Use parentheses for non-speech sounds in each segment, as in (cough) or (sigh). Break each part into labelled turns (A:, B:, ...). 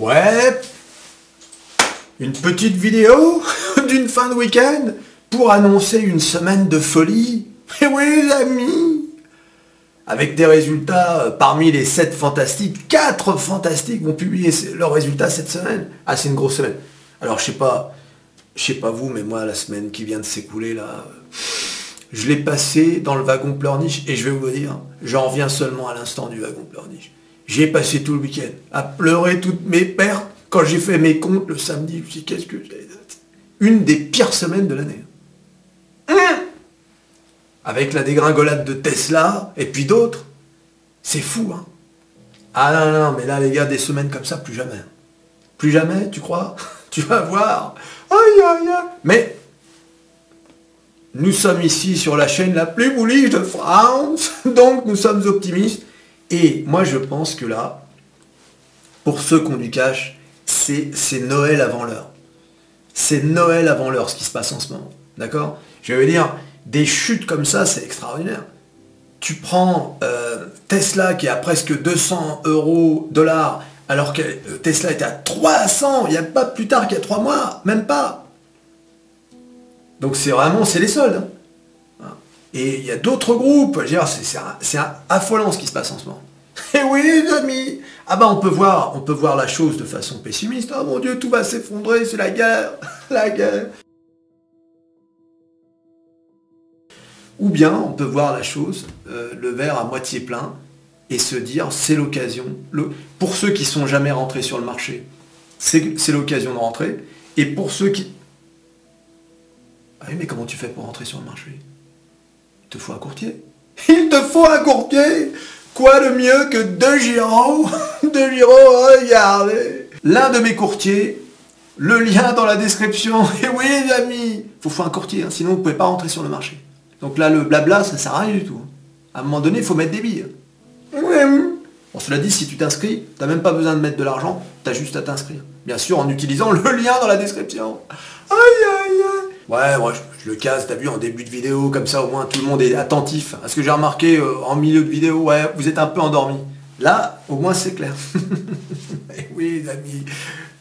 A: Ouais, une petite vidéo (laughs) d'une fin de week-end pour annoncer une semaine de folie. Et oui les amis Avec des résultats euh, parmi les 7 fantastiques, 4 fantastiques vont publier leurs résultats cette semaine. Ah c'est une grosse semaine. Alors je sais pas, je sais pas vous, mais moi la semaine qui vient de s'écouler là, je l'ai passé dans le wagon pleurniche et je vais vous dire, j'en reviens seulement à l'instant du wagon pleurniche. J'ai passé tout le week-end à pleurer toutes mes pertes quand j'ai fait mes comptes le samedi. Je me suis qu'est-ce que j'ai Une des pires semaines de l'année. Avec la dégringolade de Tesla et puis d'autres. C'est fou, hein Ah non, non, mais là, les gars, des semaines comme ça, plus jamais. Plus jamais, tu crois? (laughs) Tu vas voir. Aïe, aïe, aïe. Mais nous sommes ici sur la chaîne la plus bullish de France, donc nous sommes optimistes. Et moi je pense que là, pour ceux qui ont du cash, c'est Noël avant l'heure. C'est Noël avant l'heure ce qui se passe en ce moment. D'accord? Je vais dire, des chutes comme ça, c'est extraordinaire. Tu prends euh, Tesla qui est à presque 200 euros, dollars, alors que euh, Tesla était à 300, il n'y a pas plus tard qu'il y a 3 mois, même pas. Donc c'est vraiment, c'est les soldes. Hein. Et il y a d'autres groupes, c'est affolant ce qui se passe en ce moment. Et (laughs) eh oui les amis Ah bah on peut voir, on peut voir la chose de façon pessimiste. Oh mon dieu, tout va s'effondrer, c'est la guerre, (laughs) la guerre. Ou bien on peut voir la chose, euh, le verre à moitié plein, et se dire c'est l'occasion. Pour ceux qui sont jamais rentrés sur le marché, c'est l'occasion de rentrer. Et pour ceux qui, ah oui, mais comment tu fais pour rentrer sur le marché? Te faut un courtier. (laughs) Il te faut un courtier Quoi de mieux que deux Giro (laughs) Deux Giro, regardez L'un de mes courtiers, le lien dans la description. (laughs) Et oui les amis, il faut, un courtier, hein, sinon vous ne pouvez pas rentrer sur le marché. Donc là, le blabla, ça sert à rien du tout. À un moment donné, il faut mettre des billes. Bon, cela dit, si tu t'inscris, tu n'as même pas besoin de mettre de l'argent, tu as juste à t'inscrire. Bien sûr, en utilisant le lien dans la description. Aïe, aïe, aïe. Ouais, moi, je, le casse, t'as vu, en début de vidéo, comme ça, au moins, tout le monde est attentif. À ce que j'ai remarqué euh, en milieu de vidéo, ouais, vous êtes un peu endormi. Là, au moins, c'est clair. (laughs) Et oui, les amis,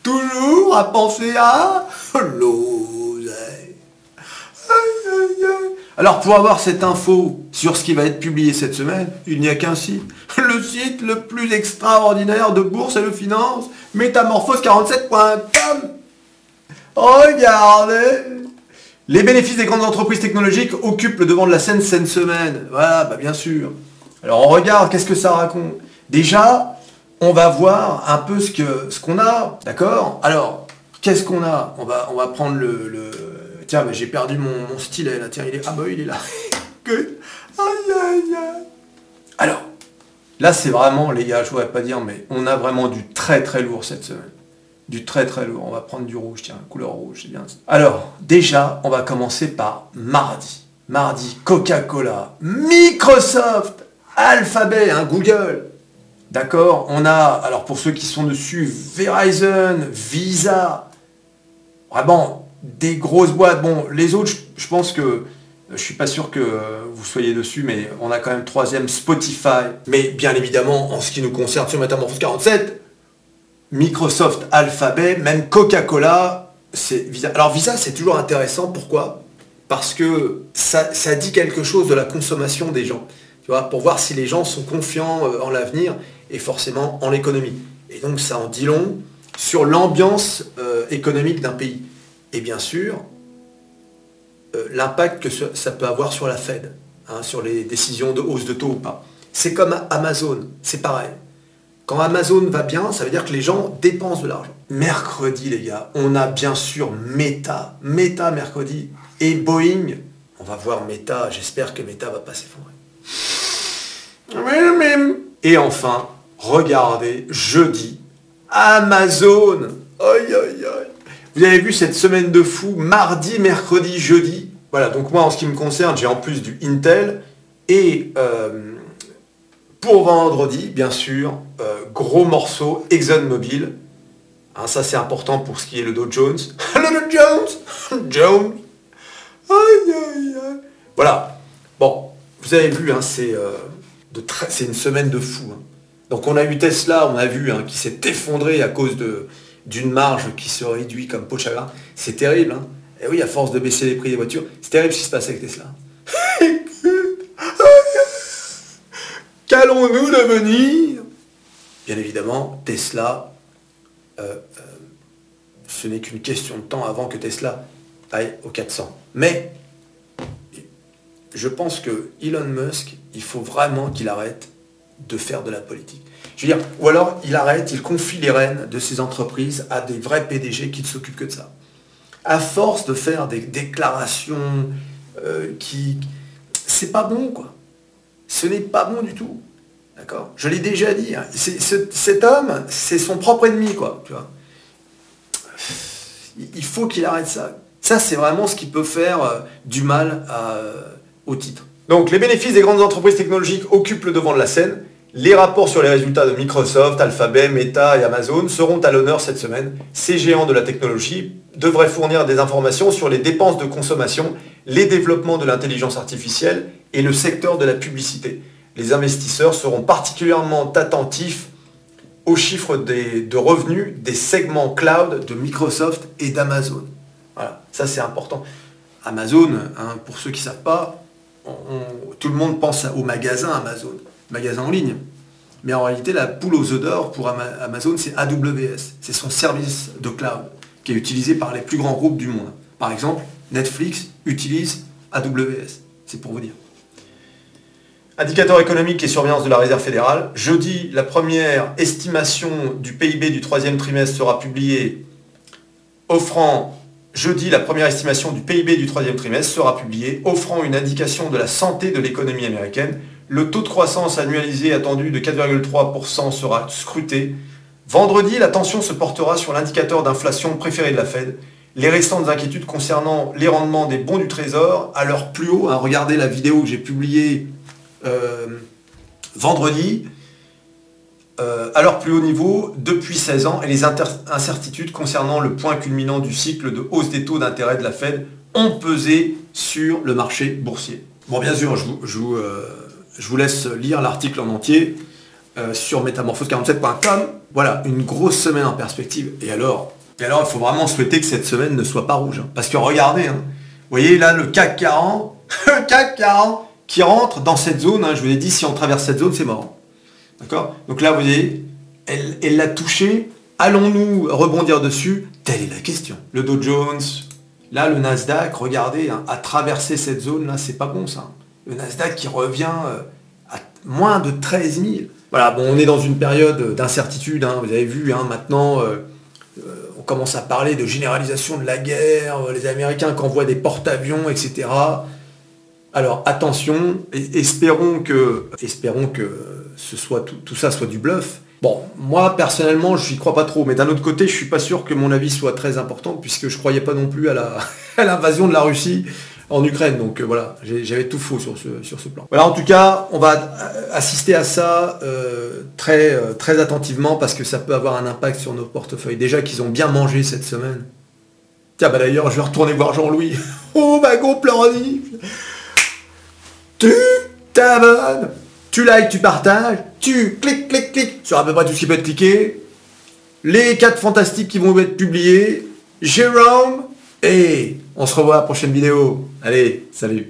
A: toujours à penser à l'oseille. Alors, pour avoir cette info sur ce qui va être publié cette semaine, il n'y a qu'un site. Le site le plus extraordinaire de bourse et de finance, métamorphose47.com. Regardez les bénéfices des grandes entreprises technologiques occupent le devant de la scène cette semaine. Voilà, bah bien sûr. Alors on regarde, qu'est-ce que ça raconte? Déjà, on va voir un peu ce qu'on a, d'accord? Alors, qu'est-ce qu'on a? On va, prendre le... Tiens, mais j'ai perdu mon, stylet là, tiens, il est... Ah bah il est là. (laughs) Alors, là c'est vraiment, les gars, je voudrais pas dire, mais on a vraiment du très très lourd cette semaine du très très lourd. On va prendre du rouge, tiens, couleur rouge, c'est bien. Alors, déjà, on va commencer par mardi. Mardi, Coca-Cola, Microsoft, Alphabet, hein, Google. D'accord On a, alors pour ceux qui sont dessus, Verizon, Visa. Vraiment, des grosses boîtes. Bon, les autres, je, pense que je suis pas sûr que vous soyez dessus, mais on a quand même troisième Spotify. Mais bien évidemment, en ce qui nous concerne sur Metamorphose 47, Microsoft, Alphabet, même Coca-Cola, c'est Visa. Alors Visa, c'est toujours intéressant. Pourquoi? Parce que ça, dit quelque chose de la consommation des gens. Tu vois, pour voir si les gens sont confiants euh, en l'avenir et forcément en l'économie. Et donc ça en dit long sur l'ambiance euh, économique d'un pays. Et bien sûr, euh, l'impact que ça peut avoir sur la Fed, hein, sur les décisions de hausse de taux ou pas. C'est comme Amazon, c'est pareil. Quand Amazon va bien, ça veut dire que les gens dépensent de l'argent. Mercredi, les gars, on a bien sûr Meta. Meta mercredi. Et Boeing. On va voir Meta. J'espère que Meta va pas s'effondrer. Et enfin, regardez, jeudi, Amazon. Aïe, aïe, aïe. Vous avez vu cette semaine de fou, mardi, mercredi, jeudi. Voilà, donc moi en ce qui me concerne, j'ai en plus du Intel et euh, pour vendredi, bien sûr, euh, gros morceau ExxonMobil. Hein, ça c'est important pour ce qui est le Dow Jones. (laughs) le Dow Jones (laughs) Jones Aïe aïe aïe Voilà. Bon, vous avez vu, hein, c'est euh, une semaine de fou. Hein. Donc on a eu Tesla, on a vu, hein, qui s'est effondré à cause d'une marge qui se réduit comme peau de chagrin. C'est terrible. Hein. Et oui, à force de baisser les prix des voitures, c'est terrible ce qui se passe avec Tesla. Qu'allons-nous devenir Bien évidemment, Tesla, euh, euh, ce n'est qu'une question de temps avant que Tesla aille au 400. Mais je pense que Elon Musk, il faut vraiment qu'il arrête de faire de la politique. Je veux dire, ou alors il arrête, il confie les rênes de ses entreprises à des vrais PDG qui ne s'occupent que de ça. À force de faire des déclarations euh, qui... C'est pas bon, quoi. Ce n'est pas bon du tout. Je l'ai déjà dit. Hein. cet homme, c'est son propre ennemi, quoi. Il faut qu'il arrête ça. Ça, c'est vraiment ce qui peut faire euh, du mal euh, au titre. Donc, les bénéfices des grandes entreprises technologiques occupent le devant de la scène. Les rapports sur les résultats de Microsoft, Alphabet, Meta et Amazon seront à l'honneur cette semaine. Ces géants de la technologie devraient fournir des informations sur les dépenses de consommation, les développements de l'intelligence artificielle et le secteur de la publicité. Les investisseurs seront particulièrement attentifs aux chiffres de revenus des segments cloud de Microsoft et d'Amazon. Voilà, ça c'est important. Amazon, hein, pour ceux qui ne savent pas, tout le monde pense au magasin Amazon magasin en ligne. Mais en réalité, la poule aux œufs d'or pour Amazon, c'est AWS. C'est son service de cloud qui est utilisé par les plus grands groupes du monde. Par exemple, Netflix utilise AWS. C'est pour vous dire. Indicateur économique et surveillance de la réserve fédérale. Jeudi, la première estimation du PIB du troisième trimestre sera publiée, offrant Jeudi, la première estimation du PIB du troisième trimestre sera publiée, offrant une indication de la santé de l'économie américaine. Le taux de croissance annualisé attendu de 4,3% sera scruté. Vendredi, l'attention se portera sur l'indicateur d'inflation préféré de la Fed. Les restantes inquiétudes concernant les rendements des bons du Trésor à leur plus haut. Hein, regardez la vidéo que j'ai publiée vendredi. Euh, à leur plus haut niveau depuis 16 ans et les incertitudes concernant le point culminant du cycle de hausse des taux d'intérêt de la Fed ont pesé sur le marché boursier. Bon, bien sûr, je vous, euh, laisse lire l'article en entier euh, sur métamorphose47.com. Voilà, une grosse semaine en perspective. Et alors, et alors, il faut vraiment souhaiter que cette semaine ne soit pas rouge. Hein. Parce que regardez, hein, vous voyez là le CAC 40, (laughs) le CAC 40 qui rentre dans cette zone. Hein. je vous ai dit, si on traverse cette zone, c'est mort. D'accord? Donc là, vous voyez, elle l'a touché. Allons-nous rebondir dessus? Telle est la question. Le Dow Jones, là, le Nasdaq, regardez, a traversé cette zone, là, c'est pas bon ça le Nasdaq qui revient euh, à moins de 13 000. Voilà, bon, on est dans une période d'incertitude, hein. vous avez vu, hein, maintenant, euh, euh, on commence à parler de généralisation de la guerre, les Américains qui envoient des porte-avions, etc. Alors attention, espérons que, espérons que ce soit tout, ça soit du bluff. Bon, moi personnellement, je n'y crois pas trop, mais d'un autre côté, je suis pas sûr que mon avis soit très important, puisque je croyais pas non plus à (laughs) l'invasion de la Russie en Ukraine. Donc euh, voilà, j'avais tout faux sur ce, plan. Voilà, en tout cas, on va assister à ça euh, très, euh, très attentivement parce que ça peut avoir un impact sur nos portefeuilles. Déjà qu'ils ont bien mangé cette semaine. Tiens, bah d'ailleurs, je vais retourner voir Jean-Louis. (laughs) Oh, ma go Tu t'abonnes, tu likes, tu partages, tu cliques, cliques, cliques sur à peu près tout ce qui peut être cliqué. Les 4 fantastiques qui vont être publiés. Jérôme et on se revoit à la prochaine vidéo. Allez, salut